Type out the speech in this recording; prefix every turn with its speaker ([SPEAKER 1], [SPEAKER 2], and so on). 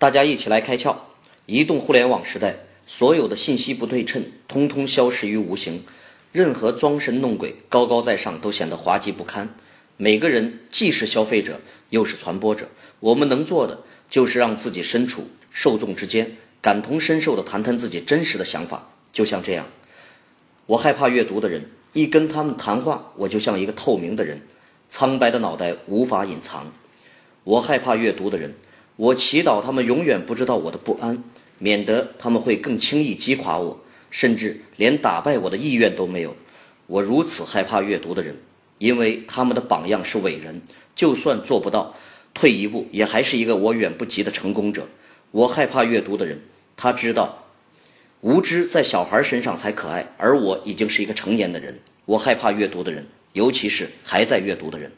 [SPEAKER 1] 大家一起来开窍。移动互联网时代，所有的信息不对称，通通消失于无形。任何装神弄鬼、高高在上，都显得滑稽不堪。每个人既是消费者，又是传播者。我们能做的，就是让自己身处受众之间，感同身受地谈谈自己真实的想法。就像这样，我害怕阅读的人，一跟他们谈话，我就像一个透明的人，苍白的脑袋无法隐藏。我害怕阅读的人。我祈祷他们永远不知道我的不安，免得他们会更轻易击垮我，甚至连打败我的意愿都没有。我如此害怕阅读的人，因为他们的榜样是伟人，就算做不到，退一步也还是一个我远不及的成功者。我害怕阅读的人，他知道无知在小孩身上才可爱，而我已经是一个成年的人。我害怕阅读的人，尤其是还在阅读的人。